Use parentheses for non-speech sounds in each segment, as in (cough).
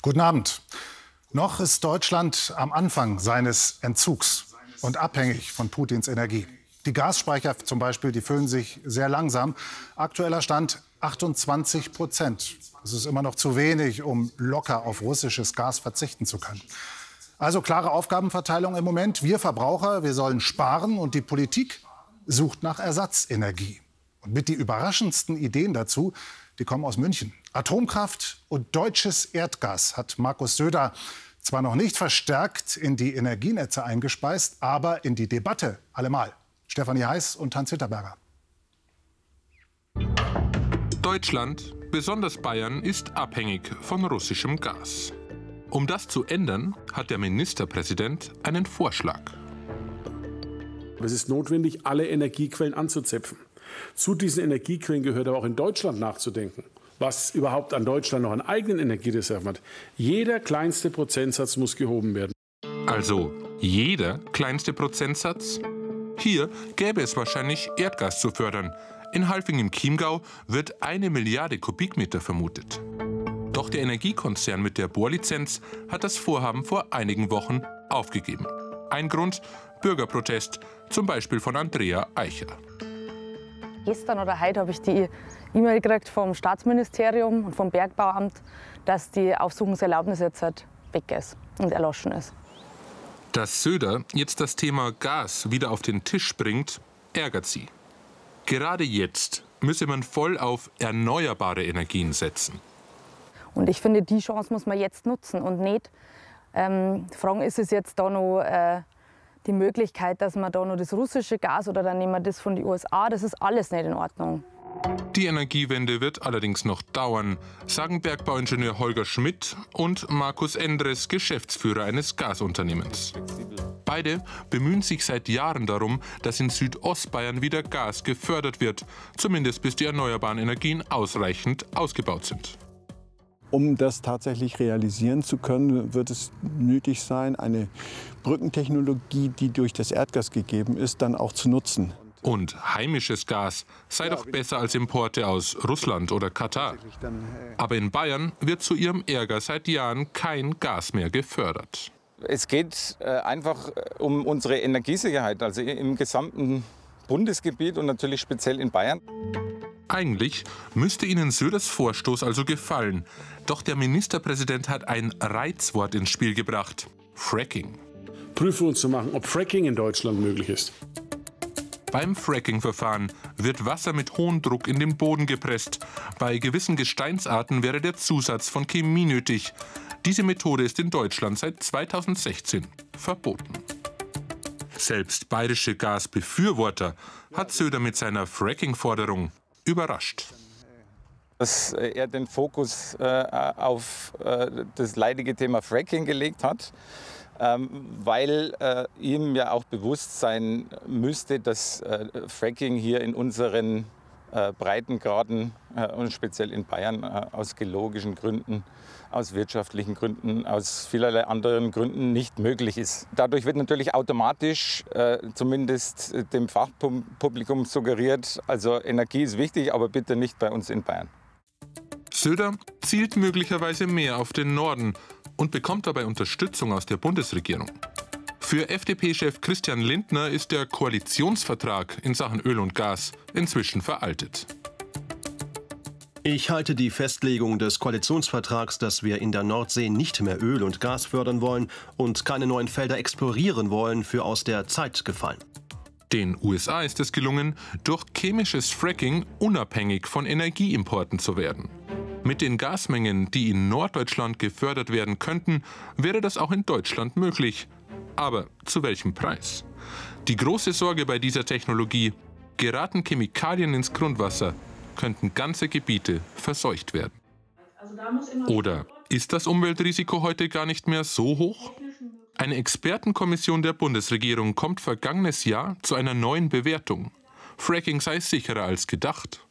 Guten Abend. Noch ist Deutschland am Anfang seines Entzugs und abhängig von Putins Energie. Die Gasspeicher zum Beispiel, die füllen sich sehr langsam. Aktueller Stand 28 Prozent. Das ist immer noch zu wenig, um locker auf russisches Gas verzichten zu können. Also klare Aufgabenverteilung im Moment. Wir Verbraucher, wir sollen sparen und die Politik sucht nach Ersatzenergie. Und mit die überraschendsten Ideen dazu, die kommen aus München. Atomkraft und deutsches Erdgas hat Markus Söder zwar noch nicht verstärkt in die Energienetze eingespeist, aber in die Debatte allemal. Stefanie Heiß und Hans Hitterberger. Deutschland, besonders Bayern, ist abhängig von russischem Gas. Um das zu ändern, hat der Ministerpräsident einen Vorschlag. Es ist notwendig, alle Energiequellen anzuzapfen. Zu diesen Energiequellen gehört aber auch in Deutschland nachzudenken, was überhaupt an Deutschland noch an eigenen Energiereserven hat. Jeder kleinste Prozentsatz muss gehoben werden. Also jeder kleinste Prozentsatz? Hier gäbe es wahrscheinlich Erdgas zu fördern. In Halfing im Chiemgau wird eine Milliarde Kubikmeter vermutet. Doch der Energiekonzern mit der Bohrlizenz hat das Vorhaben vor einigen Wochen aufgegeben. Ein Grund, Bürgerprotest, zum Beispiel von Andrea Eicher. Gestern oder heute habe ich die E-Mail gekriegt vom Staatsministerium und vom Bergbauamt, dass die Aufsuchungserlaubnis jetzt halt weg ist und erloschen ist. Dass Söder jetzt das Thema Gas wieder auf den Tisch bringt, ärgert sie. Gerade jetzt müsse man voll auf erneuerbare Energien setzen. Und ich finde, die Chance muss man jetzt nutzen und nicht ähm, fragen, ist es jetzt da noch äh, die Möglichkeit, dass man da noch das russische Gas oder dann nehmen wir das von den USA, das ist alles nicht in Ordnung. Die Energiewende wird allerdings noch dauern, sagen Bergbauingenieur Holger Schmidt und Markus Endres, Geschäftsführer eines Gasunternehmens. Beide bemühen sich seit Jahren darum, dass in Südostbayern wieder Gas gefördert wird, zumindest bis die erneuerbaren Energien ausreichend ausgebaut sind. Um das tatsächlich realisieren zu können, wird es nötig sein, eine Brückentechnologie, die durch das Erdgas gegeben ist, dann auch zu nutzen. Und heimisches Gas sei doch besser als Importe aus Russland oder Katar. Aber in Bayern wird zu ihrem Ärger seit Jahren kein Gas mehr gefördert. Es geht äh, einfach äh, um unsere Energiesicherheit, also im gesamten Bundesgebiet und natürlich speziell in Bayern. Eigentlich müsste Ihnen Söders Vorstoß also gefallen. Doch der Ministerpräsident hat ein Reizwort ins Spiel gebracht. Fracking. Prüfungen zu machen, ob Fracking in Deutschland möglich ist. Beim Fracking-Verfahren wird Wasser mit hohem Druck in den Boden gepresst. Bei gewissen Gesteinsarten wäre der Zusatz von Chemie nötig. Diese Methode ist in Deutschland seit 2016 verboten. Selbst bayerische Gasbefürworter hat Söder mit seiner Fracking-Forderung überrascht. Dass er den Fokus äh, auf äh, das leidige Thema Fracking gelegt hat, weil äh, ihm ja auch bewusst sein müsste, dass äh, Fracking hier in unseren äh, Breitengraden und speziell in Bayern aus geologischen Gründen aus wirtschaftlichen Gründen, aus vielerlei anderen Gründen nicht möglich ist. Dadurch wird natürlich automatisch zumindest dem Fachpublikum suggeriert, also Energie ist wichtig, aber bitte nicht bei uns in Bayern. Söder zielt möglicherweise mehr auf den Norden und bekommt dabei Unterstützung aus der Bundesregierung. Für FDP-Chef Christian Lindner ist der Koalitionsvertrag in Sachen Öl und Gas inzwischen veraltet. Ich halte die Festlegung des Koalitionsvertrags, dass wir in der Nordsee nicht mehr Öl und Gas fördern wollen und keine neuen Felder explorieren wollen, für aus der Zeit gefallen. Den USA ist es gelungen, durch chemisches Fracking unabhängig von Energieimporten zu werden. Mit den Gasmengen, die in Norddeutschland gefördert werden könnten, wäre das auch in Deutschland möglich. Aber zu welchem Preis? Die große Sorge bei dieser Technologie, geraten Chemikalien ins Grundwasser, könnten ganze Gebiete verseucht werden. Oder ist das Umweltrisiko heute gar nicht mehr so hoch? Eine Expertenkommission der Bundesregierung kommt vergangenes Jahr zu einer neuen Bewertung. Fracking sei sicherer als gedacht.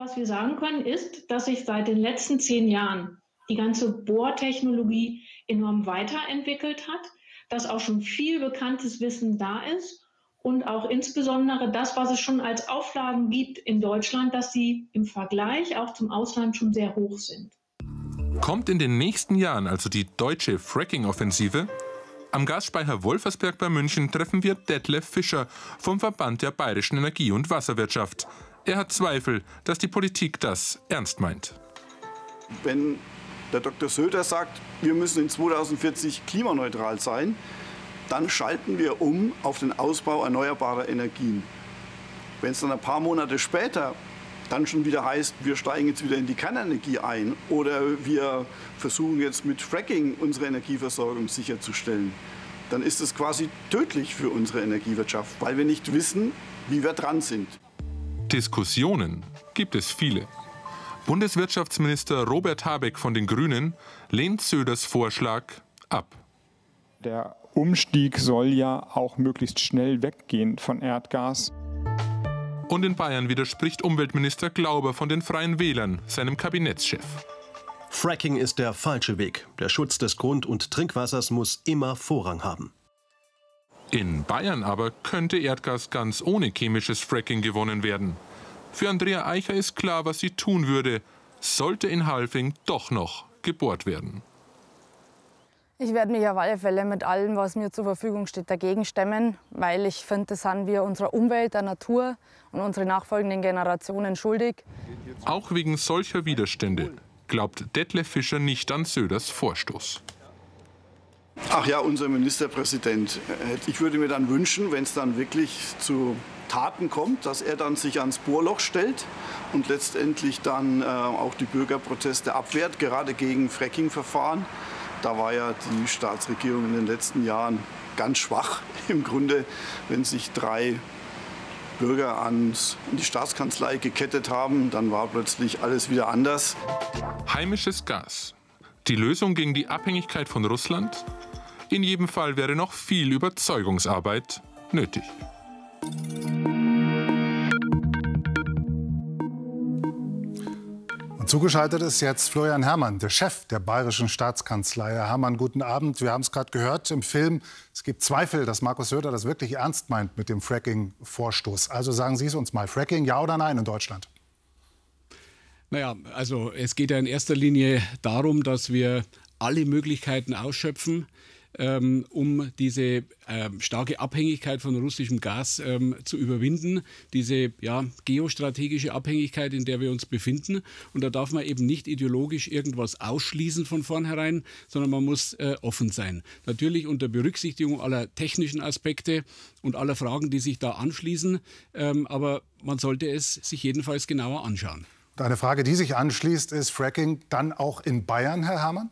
Was wir sagen können, ist, dass sich seit den letzten zehn Jahren die ganze Bohrtechnologie enorm weiterentwickelt hat, dass auch schon viel bekanntes Wissen da ist und auch insbesondere das, was es schon als Auflagen gibt in Deutschland, dass sie im Vergleich auch zum Ausland schon sehr hoch sind. Kommt in den nächsten Jahren also die deutsche Fracking-Offensive? Am Gasspeicher Wolfersberg bei München treffen wir Detlef Fischer vom Verband der Bayerischen Energie- und Wasserwirtschaft. Er hat Zweifel, dass die Politik das ernst meint. Wenn der Dr. Söder sagt, wir müssen in 2040 klimaneutral sein, dann schalten wir um auf den Ausbau erneuerbarer Energien. Wenn es dann ein paar Monate später dann schon wieder heißt, wir steigen jetzt wieder in die Kernenergie ein oder wir versuchen jetzt mit Fracking unsere Energieversorgung sicherzustellen, dann ist es quasi tödlich für unsere Energiewirtschaft, weil wir nicht wissen, wie wir dran sind. Diskussionen gibt es viele. Bundeswirtschaftsminister Robert Habeck von den Grünen lehnt Söders Vorschlag ab. Der Umstieg soll ja auch möglichst schnell weggehen von Erdgas. Und in Bayern widerspricht Umweltminister Glauber von den Freien Wählern, seinem Kabinettschef. Fracking ist der falsche Weg. Der Schutz des Grund- und Trinkwassers muss immer Vorrang haben. In Bayern aber könnte Erdgas ganz ohne chemisches Fracking gewonnen werden. Für Andrea Eicher ist klar, was sie tun würde, sollte in Halfing doch noch gebohrt werden. Ich werde mich auf alle Fälle mit allem, was mir zur Verfügung steht, dagegen stemmen, weil ich finde, das sind wir unserer Umwelt, der Natur und unseren nachfolgenden Generationen schuldig. Auch wegen solcher Widerstände glaubt Detlef Fischer nicht an Söders Vorstoß. Ach ja, unser Ministerpräsident. Ich würde mir dann wünschen, wenn es dann wirklich zu Taten kommt, dass er dann sich ans Bohrloch stellt und letztendlich dann äh, auch die Bürgerproteste abwehrt, gerade gegen Fracking-Verfahren. Da war ja die Staatsregierung in den letzten Jahren ganz schwach. (laughs) Im Grunde, wenn sich drei Bürger ans, an die Staatskanzlei gekettet haben, dann war plötzlich alles wieder anders. Heimisches Gas. Die Lösung gegen die Abhängigkeit von Russland? In jedem Fall wäre noch viel Überzeugungsarbeit nötig. Zugeschaltet ist jetzt Florian Herrmann, der Chef der Bayerischen Staatskanzlei. Herr Herrmann, guten Abend. Wir haben es gerade gehört im Film. Es gibt Zweifel, dass Markus Söder das wirklich ernst meint mit dem Fracking-Vorstoß. Also sagen Sie es uns mal. Fracking, ja oder nein in Deutschland? Naja, also es geht ja in erster Linie darum, dass wir alle Möglichkeiten ausschöpfen, ähm, um diese ähm, starke Abhängigkeit von russischem Gas ähm, zu überwinden, diese ja, geostrategische Abhängigkeit, in der wir uns befinden. Und da darf man eben nicht ideologisch irgendwas ausschließen von vornherein, sondern man muss äh, offen sein. Natürlich unter Berücksichtigung aller technischen Aspekte und aller Fragen, die sich da anschließen, ähm, aber man sollte es sich jedenfalls genauer anschauen. Eine Frage, die sich anschließt, ist Fracking dann auch in Bayern, Herr Herrmann?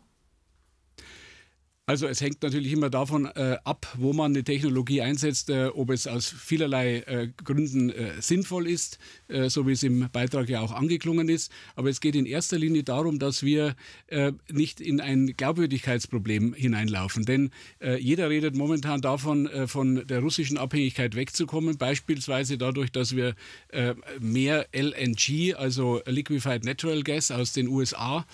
Also es hängt natürlich immer davon äh, ab, wo man eine Technologie einsetzt, äh, ob es aus vielerlei äh, Gründen äh, sinnvoll ist, äh, so wie es im Beitrag ja auch angeklungen ist. Aber es geht in erster Linie darum, dass wir äh, nicht in ein Glaubwürdigkeitsproblem hineinlaufen. Denn jeder redet momentan davon, von der russischen Abhängigkeit wegzukommen, beispielsweise dadurch, dass wir mehr LNG, also Liquefied Natural Gas aus den USA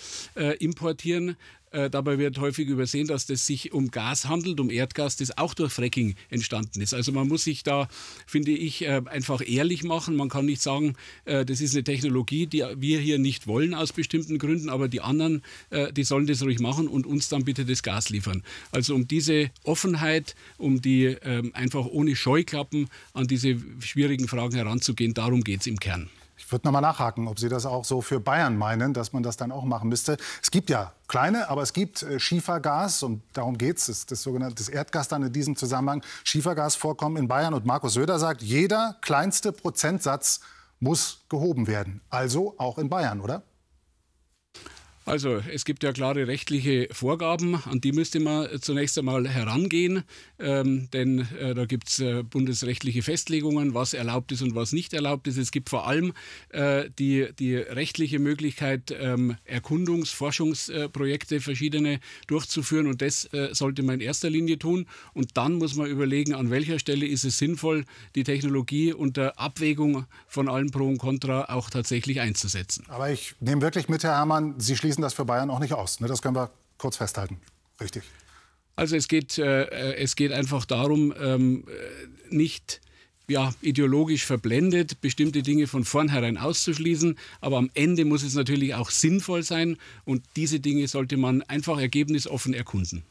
importieren. Äh, dabei wird häufig übersehen, dass es sich um Gas handelt, um Erdgas, das auch durch Fracking entstanden ist. Also man muss sich da, finde ich, äh, einfach ehrlich machen. Man kann nicht sagen, äh, das ist eine Technologie, die wir hier nicht wollen aus bestimmten Gründen, aber die anderen, die sollen das ruhig machen und uns dann bitte das Gas liefern. Also um diese Offenheit, um die ähm, einfach ohne Scheuklappen an diese schwierigen Fragen heranzugehen, darum geht es im Kern. Ich würde noch mal nachhaken, ob Sie das auch so für Bayern meinen, dass man das dann auch machen müsste. Es gibt ja kleine, aber es gibt äh, Schiefergas und darum geht es. Das, das sogenannte Erdgas dann in diesem Zusammenhang. Schiefergasvorkommen in Bayern und Markus Söder sagt, jeder kleinste Prozentsatz muss gehoben werden. Also auch in Bayern, oder? Also es gibt ja klare rechtliche Vorgaben, an die müsste man zunächst einmal herangehen, ähm, denn äh, da gibt es äh, bundesrechtliche Festlegungen, was erlaubt ist und was nicht erlaubt ist. Es gibt vor allem äh, die, die rechtliche Möglichkeit, ähm, Erkundungs-, Forschungsprojekte verschiedene durchzuführen und das äh, sollte man in erster Linie tun. Und dann muss man überlegen, an welcher Stelle ist es sinnvoll, die Technologie unter Abwägung von allen Pro und Contra auch tatsächlich einzusetzen. Aber ich nehme wirklich mit, Herr Herrmann, Sie schließen das für Bayern auch nicht aus. Ne? Das können wir kurz festhalten. Richtig. Also es geht, äh, es geht einfach darum, ähm, nicht ja, ideologisch verblendet, bestimmte Dinge von vornherein auszuschließen. Aber am Ende muss es natürlich auch sinnvoll sein und diese Dinge sollte man einfach ergebnisoffen erkunden.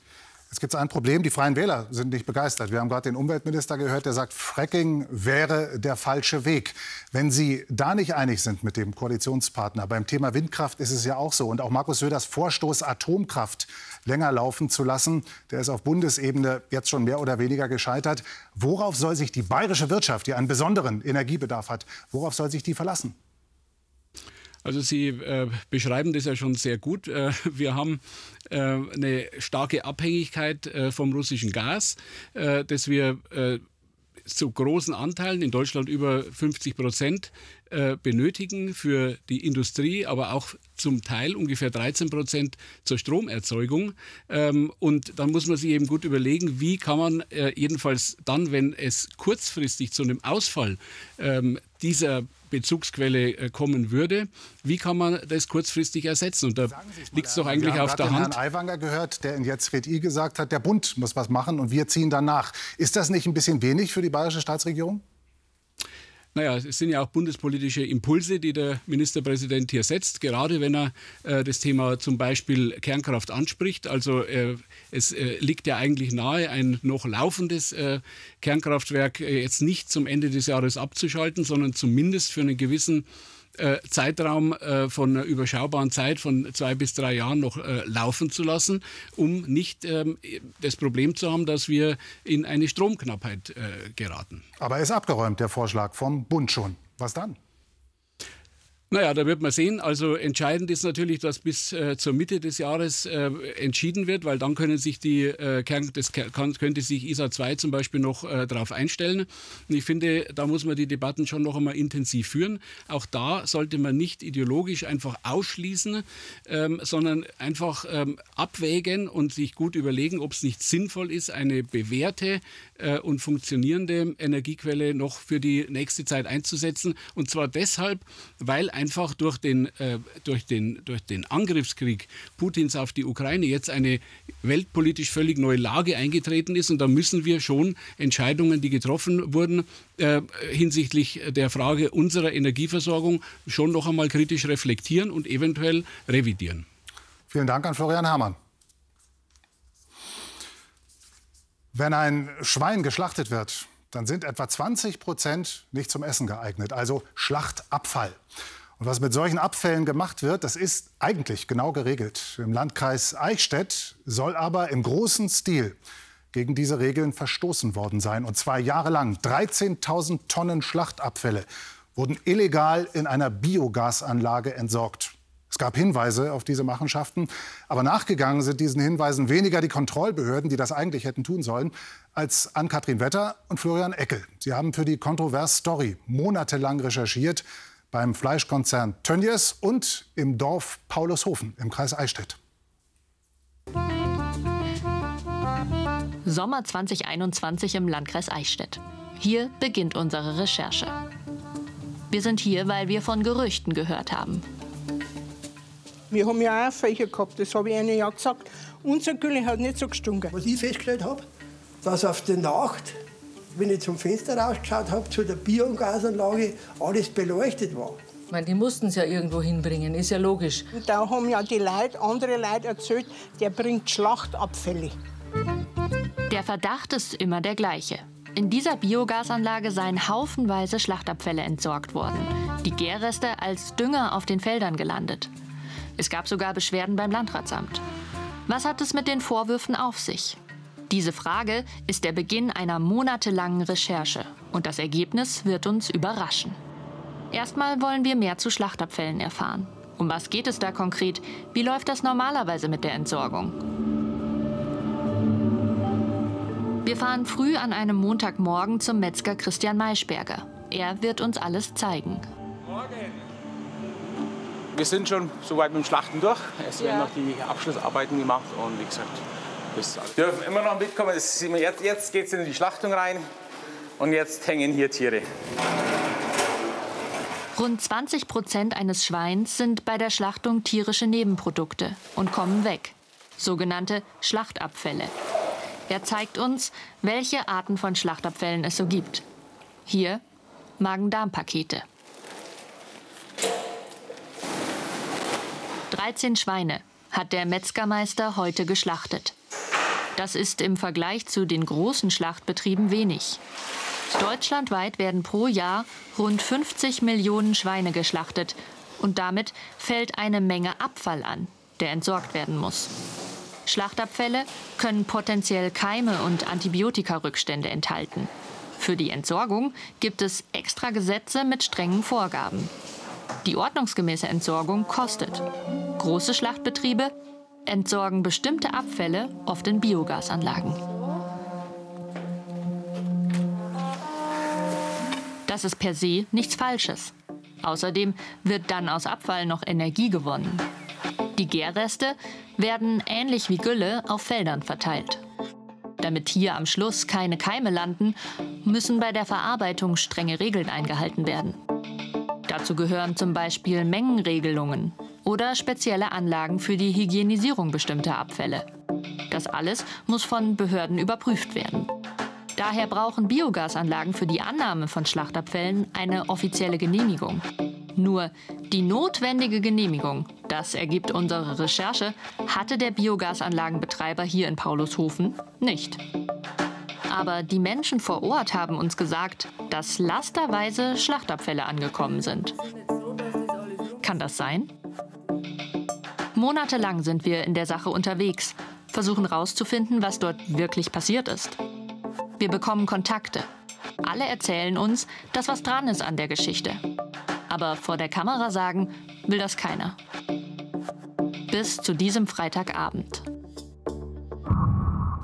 Jetzt gibt es ein Problem, die Freien Wähler sind nicht begeistert. Wir haben gerade den Umweltminister gehört, der sagt, Fracking wäre der falsche Weg. Wenn Sie da nicht einig sind mit dem Koalitionspartner, beim Thema Windkraft ist es ja auch so. Und auch Markus Söders Vorstoß, Atomkraft länger laufen zu lassen, der ist auf Bundesebene jetzt schon mehr oder weniger gescheitert. Worauf soll sich die bayerische Wirtschaft, die einen besonderen Energiebedarf hat, worauf soll sich die verlassen? Also Sie äh, beschreiben das ja schon sehr gut. Äh, wir haben eine starke Abhängigkeit äh, vom russischen Gas, äh, das wir äh, zu großen Anteilen, in Deutschland über 50 Prozent, benötigen für die Industrie, aber auch zum Teil ungefähr 13 Prozent zur Stromerzeugung. Ähm, und dann muss man sich eben gut überlegen, wie kann man jedenfalls dann, wenn es kurzfristig zu einem Ausfall ähm, dieser Bezugsquelle äh, kommen würde. Wie kann man das kurzfristig ersetzen? Und da liegt es doch eigentlich auf der Hand. Wir haben Herrn Aiwanger gehört, der in Jetzt red I gesagt hat, der Bund muss was machen und wir ziehen danach. Ist das nicht ein bisschen wenig für die bayerische Staatsregierung? Naja, es sind ja auch bundespolitische Impulse, die der Ministerpräsident hier setzt, gerade wenn er äh, das Thema zum Beispiel Kernkraft anspricht. Also äh, es äh, liegt ja eigentlich nahe, ein noch laufendes äh, Kernkraftwerk äh, jetzt nicht zum Ende des Jahres abzuschalten, sondern zumindest für einen gewissen Zeitraum äh, von einer überschaubaren Zeit von zwei bis drei Jahren noch äh, laufen zu lassen, um nicht ähm, das Problem zu haben, dass wir in eine Stromknappheit geraten. Aber er ist abgeräumt, der Vorschlag vom Bund schon. Was dann? Naja, da wird man sehen. Also entscheidend ist natürlich, dass bis äh, zur Mitte des Jahres äh, entschieden wird, weil dann können sich die äh, Kern, das kann, könnte sich ISA 2 zum Beispiel noch äh, darauf einstellen. Und ich finde, da muss man die Debatten schon noch einmal intensiv führen. Auch da sollte man nicht ideologisch einfach ausschließen, ähm, sondern einfach ähm, abwägen und sich gut überlegen, ob es nicht sinnvoll ist, eine bewährte äh, und funktionierende Energiequelle noch für die nächste Zeit einzusetzen. Und zwar deshalb, weil einfach durch den, äh, durch, den, durch den Angriffskrieg Putins auf die Ukraine jetzt eine weltpolitisch völlig neue Lage eingetreten ist. Und da müssen wir schon Entscheidungen, die getroffen wurden, äh, hinsichtlich der Frage unserer Energieversorgung schon noch einmal kritisch reflektieren und eventuell revidieren. Vielen Dank an Florian Herrmann. Wenn ein Schwein geschlachtet wird, dann sind etwa 20 Prozent nicht zum Essen geeignet, also Schlachtabfall. Und was mit solchen Abfällen gemacht wird, das ist eigentlich genau geregelt. Im Landkreis Eichstätt soll aber im großen Stil gegen diese Regeln verstoßen worden sein. Und zwar jahrelang. 13.000 Tonnen Schlachtabfälle wurden illegal in einer Biogasanlage entsorgt. Es gab Hinweise auf diese Machenschaften, aber nachgegangen sind diesen Hinweisen weniger die Kontrollbehörden, die das eigentlich hätten tun sollen, als Ann-Kathrin Wetter und Florian Eckel. Sie haben für die Kontrovers Story monatelang recherchiert beim Fleischkonzern Tönnies und im Dorf Paulushofen im Kreis Eichstätt. Sommer 2021 im Landkreis Eichstätt. Hier beginnt unsere Recherche. Wir sind hier, weil wir von Gerüchten gehört haben. Wir haben ja auch Fächer gehabt, das habe ich Ihnen ja gesagt. Unser Gülle hat nicht so gestunken. Was ich festgestellt habe, dass auf der Nacht wenn ich zum Fenster rausgeschaut habe, zu der Biogasanlage, alles beleuchtet war. Ich meine, die mussten es ja irgendwo hinbringen, ist ja logisch. Und da haben ja die Leute, andere Leute erzählt, der bringt Schlachtabfälle. Der Verdacht ist immer der gleiche. In dieser Biogasanlage seien haufenweise Schlachtabfälle entsorgt worden. Die Gärreste als Dünger auf den Feldern gelandet. Es gab sogar Beschwerden beim Landratsamt. Was hat es mit den Vorwürfen auf sich? Diese Frage ist der Beginn einer monatelangen Recherche und das Ergebnis wird uns überraschen. Erstmal wollen wir mehr zu Schlachtabfällen erfahren. Um was geht es da konkret? Wie läuft das normalerweise mit der Entsorgung? Wir fahren früh an einem Montagmorgen zum Metzger Christian Maischberger. Er wird uns alles zeigen. Morgen. Wir sind schon soweit mit dem Schlachten durch. Es werden noch die Abschlussarbeiten gemacht und wie gesagt, dürfen immer noch mitkommen. Jetzt, geht es in die Schlachtung rein und jetzt hängen hier Tiere. Rund 20 Prozent eines Schweins sind bei der Schlachtung tierische Nebenprodukte und kommen weg. Sogenannte Schlachtabfälle. Er zeigt uns, welche Arten von Schlachtabfällen es so gibt. Hier Magen-Darm-Pakete. 13 Schweine hat der Metzgermeister heute geschlachtet. Das ist im Vergleich zu den großen Schlachtbetrieben wenig. Deutschlandweit werden pro Jahr rund 50 Millionen Schweine geschlachtet und damit fällt eine Menge Abfall an, der entsorgt werden muss. Schlachtabfälle können potenziell Keime und Antibiotikarückstände enthalten. Für die Entsorgung gibt es extra Gesetze mit strengen Vorgaben. Die ordnungsgemäße Entsorgung kostet. Große Schlachtbetriebe entsorgen bestimmte Abfälle oft in Biogasanlagen. Das ist per se nichts Falsches. Außerdem wird dann aus Abfall noch Energie gewonnen. Die Gärreste werden ähnlich wie Gülle auf Feldern verteilt. Damit hier am Schluss keine Keime landen, müssen bei der Verarbeitung strenge Regeln eingehalten werden. Dazu gehören zum Beispiel Mengenregelungen oder spezielle Anlagen für die Hygienisierung bestimmter Abfälle. Das alles muss von Behörden überprüft werden. Daher brauchen Biogasanlagen für die Annahme von Schlachtabfällen eine offizielle Genehmigung. Nur die notwendige Genehmigung, das ergibt unsere Recherche, hatte der Biogasanlagenbetreiber hier in Paulushofen nicht. Aber die Menschen vor Ort haben uns gesagt, dass lasterweise Schlachtabfälle angekommen sind. Kann das sein? Monatelang sind wir in der Sache unterwegs, versuchen herauszufinden, was dort wirklich passiert ist. Wir bekommen Kontakte. Alle erzählen uns, dass was dran ist an der Geschichte. Aber vor der Kamera sagen will das keiner. Bis zu diesem Freitagabend.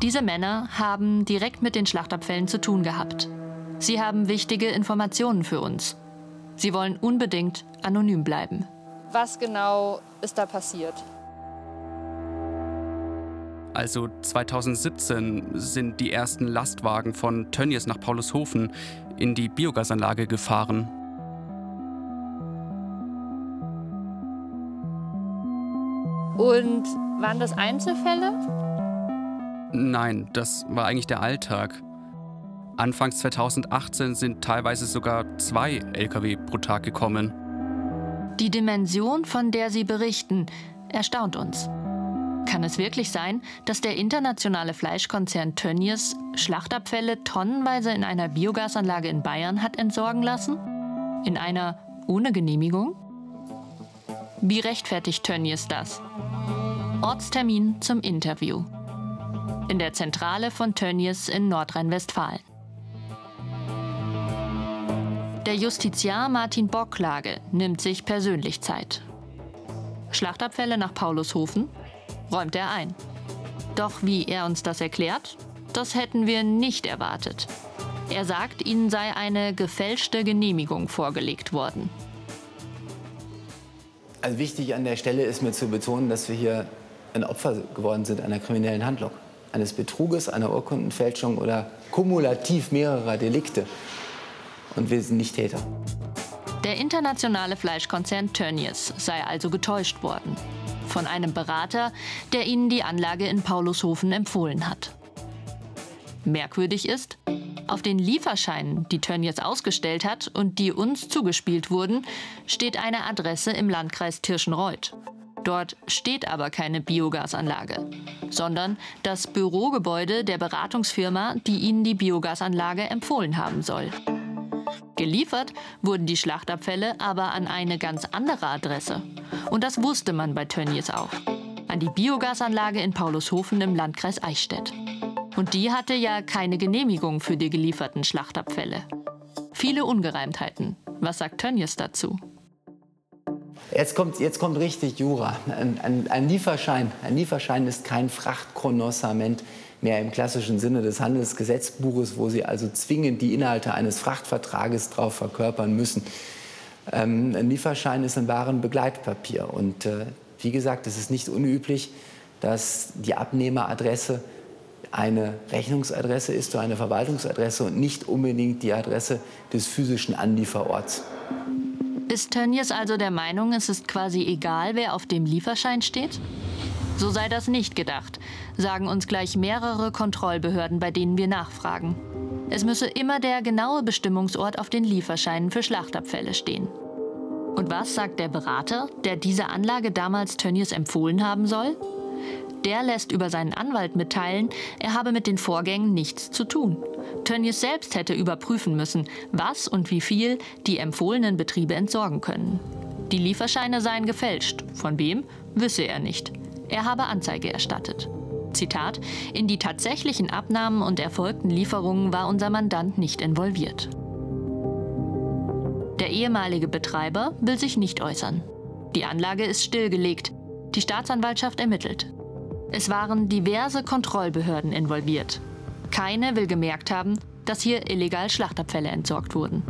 Diese Männer haben direkt mit den Schlachtabfällen zu tun gehabt. Sie haben wichtige Informationen für uns. Sie wollen unbedingt anonym bleiben. Was genau ist da passiert? Also 2017 sind die ersten Lastwagen von Tönnies nach Paulushofen in die Biogasanlage gefahren. Und waren das Einzelfälle? Nein, das war eigentlich der Alltag. Anfangs 2018 sind teilweise sogar zwei Lkw pro Tag gekommen. Die Dimension, von der Sie berichten, erstaunt uns. Kann es wirklich sein, dass der internationale Fleischkonzern Tönnies Schlachtabfälle tonnenweise in einer Biogasanlage in Bayern hat entsorgen lassen? In einer ohne Genehmigung? Wie rechtfertigt Tönnies das? Ortstermin zum Interview. In der Zentrale von Tönnies in Nordrhein-Westfalen. Der Justiziar Martin Bocklage nimmt sich persönlich Zeit. Schlachtabfälle nach Paulushofen räumt er ein. Doch wie er uns das erklärt, das hätten wir nicht erwartet. Er sagt, ihnen sei eine gefälschte Genehmigung vorgelegt worden. Also wichtig an der Stelle ist mir zu betonen, dass wir hier ein Opfer geworden sind einer kriminellen Handlung, eines Betruges, einer Urkundenfälschung oder kumulativ mehrerer Delikte. Und wir sind nicht Täter. Der internationale Fleischkonzern Tönnies sei also getäuscht worden von einem Berater, der ihnen die Anlage in Paulushofen empfohlen hat. Merkwürdig ist, auf den Lieferscheinen, die Tönnies ausgestellt hat und die uns zugespielt wurden, steht eine Adresse im Landkreis Tirschenreuth. Dort steht aber keine Biogasanlage, sondern das Bürogebäude der Beratungsfirma, die ihnen die Biogasanlage empfohlen haben soll. Geliefert wurden die Schlachtabfälle aber an eine ganz andere Adresse. Und das wusste man bei Tönnies auch. An die Biogasanlage in Paulushofen im Landkreis Eichstätt. Und die hatte ja keine Genehmigung für die gelieferten Schlachtabfälle. Viele Ungereimtheiten. Was sagt Tönnies dazu? Jetzt kommt, jetzt kommt richtig Jura. Ein, ein, ein, Lieferschein. Ein Lieferschein ist kein Frachtchronossament mehr im klassischen Sinne des Handelsgesetzbuches, wo Sie also zwingend die Inhalte eines Frachtvertrages drauf verkörpern müssen. Ähm, ein Lieferschein ist ein Warenbegleitpapier. Und äh, wie gesagt, es ist nicht unüblich, dass die Abnehmeradresse eine Rechnungsadresse ist oder eine Verwaltungsadresse und nicht unbedingt die Adresse des physischen Anlieferorts. Ist Tönnies also der Meinung, es ist quasi egal, wer auf dem Lieferschein steht? So sei das nicht gedacht, sagen uns gleich mehrere Kontrollbehörden, bei denen wir nachfragen. Es müsse immer der genaue Bestimmungsort auf den Lieferscheinen für Schlachtabfälle stehen. Und was sagt der Berater, der diese Anlage damals Tönnies empfohlen haben soll? Der lässt über seinen Anwalt mitteilen, er habe mit den Vorgängen nichts zu tun. Tönnies selbst hätte überprüfen müssen, was und wie viel die empfohlenen Betriebe entsorgen können. Die Lieferscheine seien gefälscht. Von wem, wisse er nicht. Er habe Anzeige erstattet. Zitat, in die tatsächlichen Abnahmen und erfolgten Lieferungen war unser Mandant nicht involviert. Der ehemalige Betreiber will sich nicht äußern. Die Anlage ist stillgelegt. Die Staatsanwaltschaft ermittelt. Es waren diverse Kontrollbehörden involviert. Keine will gemerkt haben, dass hier illegal Schlachtabfälle entsorgt wurden.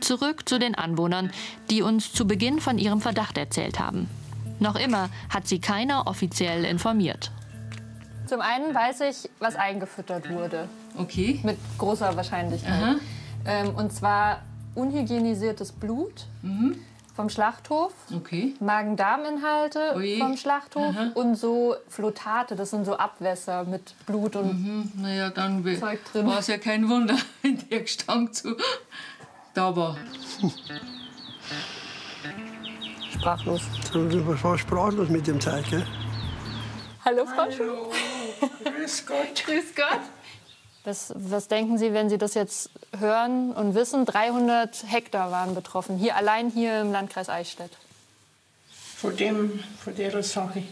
Zurück zu den Anwohnern, die uns zu Beginn von ihrem Verdacht erzählt haben. Noch immer hat sie keiner offiziell informiert. Zum einen weiß ich, was eingefüttert wurde. Okay. Mit großer Wahrscheinlichkeit. Ähm, und zwar unhygienisiertes Blut vom Schlachthof, Okay. Magen-Darm-Inhalte vom Schlachthof Aha. und so Flotate, das sind so Abwässer mit Blut und Mhm. Naja, dann Zeug drin. war es ja kein Wunder, (laughs) wenn der Gestank zu da war. (laughs) Sprachlos. Ich war sprachlos mit dem Zeug. Gell? Hallo, Frau Hallo. Grüß Gott. (laughs) Grüß Gott. Was, was denken Sie, wenn Sie das jetzt hören und wissen? 300 Hektar waren betroffen, hier allein hier im Landkreis Eichstätt. Von, dem, von der Sache.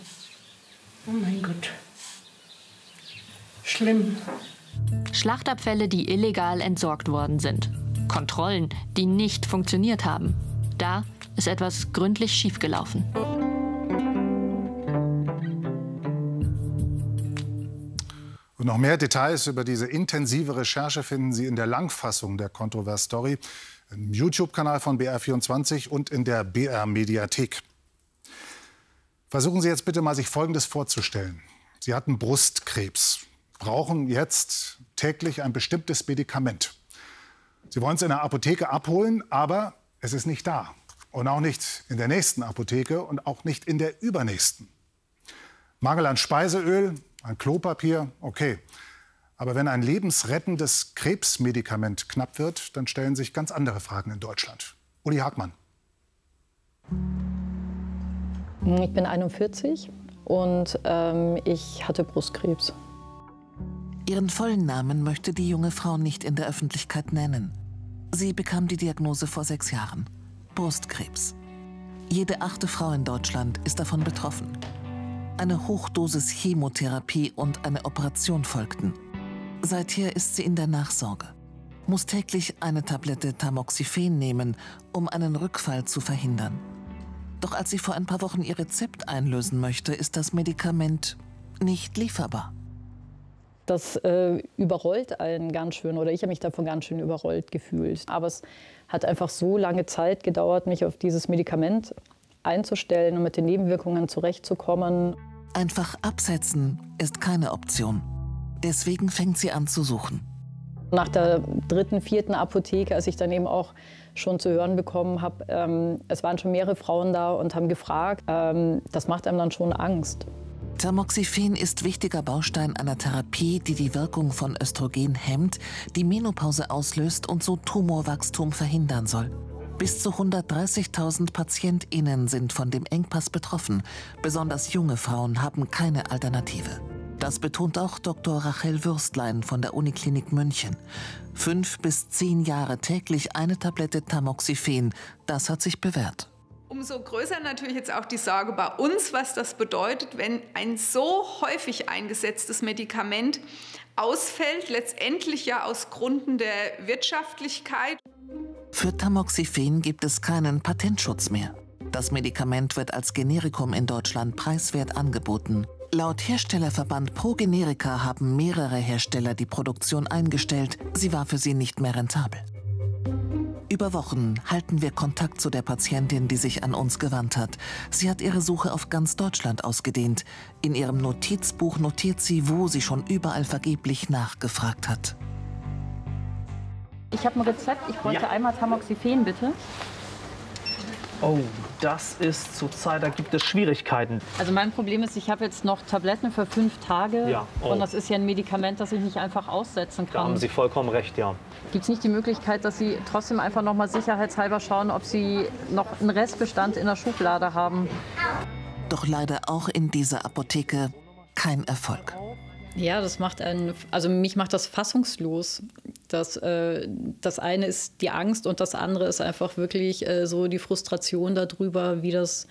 Oh mein Gott. Schlimm. Schlachtabfälle, die illegal entsorgt worden sind. Kontrollen, die nicht funktioniert haben. Da ist etwas gründlich schiefgelaufen. Und noch mehr Details über diese intensive Recherche finden Sie in der Langfassung der Kontrovers Story im YouTube-Kanal von BR24 und in der BR-Mediathek. Versuchen Sie jetzt bitte mal, sich Folgendes vorzustellen. Sie hatten Brustkrebs, brauchen jetzt täglich ein bestimmtes Medikament. Sie wollen es in der Apotheke abholen, aber es ist nicht da. Und auch nicht in der nächsten Apotheke und auch nicht in der übernächsten. Mangel an Speiseöl, an Klopapier, okay. Aber wenn ein lebensrettendes Krebsmedikament knapp wird, dann stellen sich ganz andere Fragen in Deutschland. Uli Hagmann. Ich bin 41 und ähm, ich hatte Brustkrebs. Ihren vollen Namen möchte die junge Frau nicht in der Öffentlichkeit nennen. Sie bekam die Diagnose vor sechs Jahren. Brustkrebs. Jede achte Frau in Deutschland ist davon betroffen. Eine Hochdosis Chemotherapie und eine Operation folgten. Seither ist sie in der Nachsorge. Muss täglich eine Tablette Tamoxifen nehmen, um einen Rückfall zu verhindern. Doch als sie vor ein paar Wochen ihr Rezept einlösen möchte, ist das Medikament nicht lieferbar. Das äh, überrollt einen ganz schön oder ich habe mich davon ganz schön überrollt gefühlt. Aber es hat einfach so lange Zeit gedauert, mich auf dieses Medikament einzustellen und mit den Nebenwirkungen zurechtzukommen. Einfach absetzen ist keine Option. Deswegen fängt sie an zu suchen. Nach der dritten, vierten Apotheke, als ich dann eben auch schon zu hören bekommen habe, ähm, es waren schon mehrere Frauen da und haben gefragt, ähm, das macht einem dann schon Angst. Tamoxifen ist wichtiger Baustein einer Therapie, die die Wirkung von Östrogen hemmt, die Menopause auslöst und so Tumorwachstum verhindern soll. Bis zu 130.000 PatientInnen sind von dem Engpass betroffen. Besonders junge Frauen haben keine Alternative. Das betont auch Dr. Rachel Würstlein von der Uniklinik München. Fünf bis zehn Jahre täglich eine Tablette Tamoxifen, das hat sich bewährt. Umso größer natürlich jetzt auch die Sorge bei uns, was das bedeutet, wenn ein so häufig eingesetztes Medikament ausfällt, letztendlich ja aus Gründen der Wirtschaftlichkeit. Für Tamoxifen gibt es keinen Patentschutz mehr. Das Medikament wird als Generikum in Deutschland preiswert angeboten. Laut Herstellerverband Pro Generica haben mehrere Hersteller die Produktion eingestellt. Sie war für sie nicht mehr rentabel. Über Wochen halten wir Kontakt zu der Patientin, die sich an uns gewandt hat. Sie hat ihre Suche auf ganz Deutschland ausgedehnt. In ihrem Notizbuch notiert sie, wo sie schon überall vergeblich nachgefragt hat. Ich habe ein Rezept. Ich bräuchte Ja. einmal Tamoxifen, bitte. Oh, das ist zurzeit, da gibt es Schwierigkeiten. Also mein Problem ist, ich habe jetzt noch Tabletten für fünf Tage. Ja. Oh. Und das ist ja ein Medikament, das ich nicht einfach aussetzen Da haben kann. Sie vollkommen recht, ja. Gibt es nicht die Möglichkeit, dass Sie trotzdem einfach noch mal sicherheitshalber schauen, ob Sie noch einen Restbestand in der Schublade haben? Doch leider auch in dieser Apotheke kein Erfolg. Ja, das macht einen, also mich macht das fassungslos. Das, äh, das eine ist die Angst und das andere ist einfach wirklich äh, so die Frustration darüber, wie das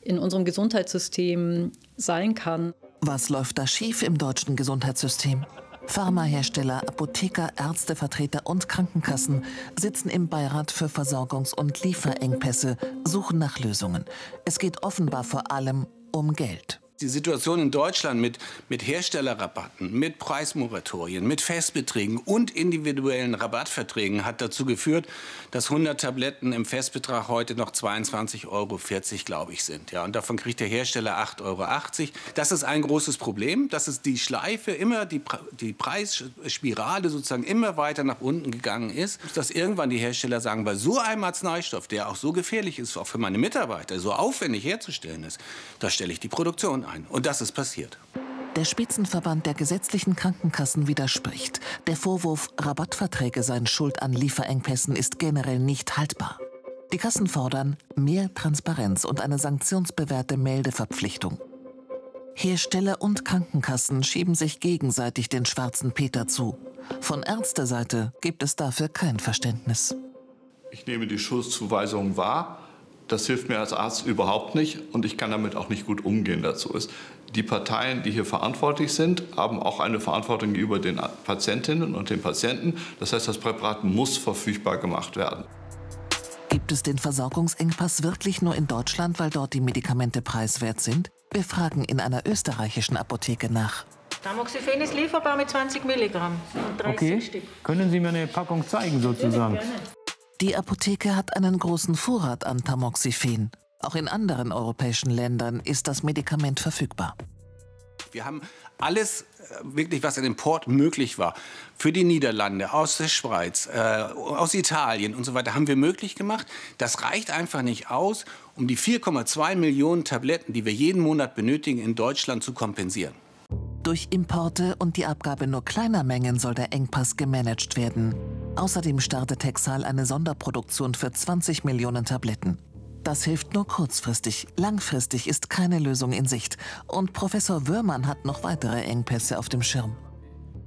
in unserem Gesundheitssystem sein kann. Was läuft da schief im deutschen Gesundheitssystem? Pharmahersteller, Apotheker, Ärztevertreter und Krankenkassen sitzen im Beirat für Versorgungs- und Lieferengpässe, suchen nach Lösungen. Es geht offenbar vor allem um Geld. Die Situation in Deutschland mit, mit Herstellerrabatten, mit Preismoratorien, mit Festbeträgen und individuellen Rabattverträgen hat dazu geführt, dass 100 Tabletten im Festbetrag heute noch 22,40 Euro, glaube ich, sind. Ja, und davon kriegt der Hersteller 8,80 Euro. Das ist ein großes Problem. Das ist die Schleife, immer die, die Preisspirale sozusagen immer weiter nach unten gegangen ist. Dass irgendwann die Hersteller sagen, bei so einem Arzneistoff, der auch so gefährlich ist, auch für meine Mitarbeiter, so aufwendig herzustellen ist, da stelle ich die Produktion ein. Und das ist passiert. Der Spitzenverband der gesetzlichen Krankenkassen widerspricht. Der Vorwurf, Rabattverträge seien schuld an Lieferengpässen, ist generell nicht haltbar. Die Kassen fordern mehr Transparenz und eine sanktionsbewährte Meldeverpflichtung. Hersteller und Krankenkassen schieben sich gegenseitig den schwarzen Peter zu. Von Ärzteseite gibt es dafür kein Verständnis. Ich nehme die Schuldzuweisung wahr. Das hilft mir als Arzt überhaupt nicht und ich kann damit auch nicht gut umgehen. Dazu ist die Parteien, die hier verantwortlich sind, haben auch eine Verantwortung gegenüber den Patientinnen und den Patienten. Das heißt, das Präparat muss verfügbar gemacht werden. Gibt es den Versorgungsengpass wirklich nur in Deutschland, weil dort die Medikamente preiswert sind? Wir fragen in einer österreichischen Apotheke nach. Tamoxifen ist lieferbar mit 20 Milligramm und 30 Okay, Stück. können Sie mir eine Packung zeigen sozusagen? Die Apotheke hat einen großen Vorrat an Tamoxifen. Auch in anderen europäischen Ländern ist das Medikament verfügbar. Wir haben alles, äh, wirklich, was an Import möglich war, für die Niederlande, aus der Schweiz, äh, aus Italien und so weiter, haben wir möglich gemacht. Das reicht einfach nicht aus, um die 4,2 Millionen Tabletten, die wir jeden Monat benötigen, in Deutschland zu kompensieren. Durch Importe und die Abgabe nur kleiner Mengen soll der Engpass gemanagt werden. Außerdem startet Hexal eine Sonderproduktion für 20 Millionen Tabletten. Das hilft nur kurzfristig. Langfristig ist keine Lösung in Sicht. Und Professor Wörmann hat noch weitere Engpässe auf dem Schirm.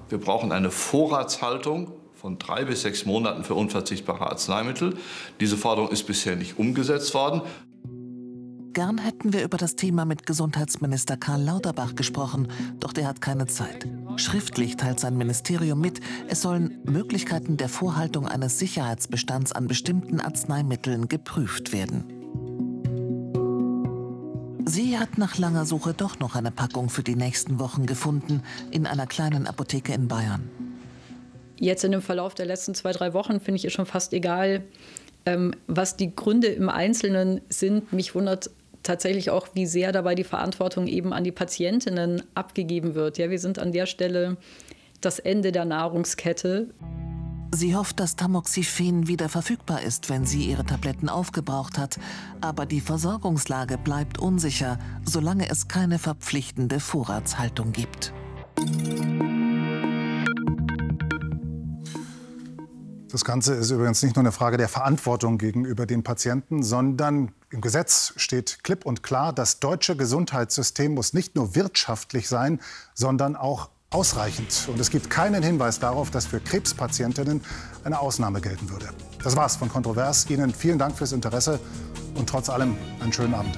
Wir brauchen eine Vorratshaltung von drei bis sechs Monaten für unverzichtbare Arzneimittel. Diese Forderung ist bisher nicht umgesetzt worden. Gern hätten wir über das Thema mit Gesundheitsminister Karl Lauterbach gesprochen, doch der hat keine Zeit. Schriftlich teilt sein Ministerium mit, es sollen Möglichkeiten der Vorhaltung eines Sicherheitsbestands an bestimmten Arzneimitteln geprüft werden. Sie hat nach langer Suche doch noch eine Packung für die nächsten Wochen gefunden, in einer kleinen Apotheke in Bayern. Jetzt in dem Verlauf der letzten zwei, drei Wochen finde ich es schon fast egal, ähm, was die Gründe im Einzelnen sind. Mich wundert tatsächlich auch, wie sehr dabei die Verantwortung eben an die Patientinnen abgegeben wird. Ja, wir sind an der Stelle das Ende der Nahrungskette. Sie hofft, dass Tamoxifen wieder verfügbar ist, wenn sie ihre Tabletten aufgebraucht hat. Aber die Versorgungslage bleibt unsicher, solange es keine verpflichtende Vorratshaltung gibt. Das Ganze ist übrigens nicht nur eine Frage der Verantwortung gegenüber den Patienten, sondern im Gesetz steht klipp und klar, das deutsche Gesundheitssystem muss nicht nur wirtschaftlich sein, sondern auch ausreichend. Und es gibt keinen Hinweis darauf, dass für Krebspatientinnen eine Ausnahme gelten würde. Das war's von Kontrovers. Ihnen vielen Dank fürs Interesse und trotz allem einen schönen Abend.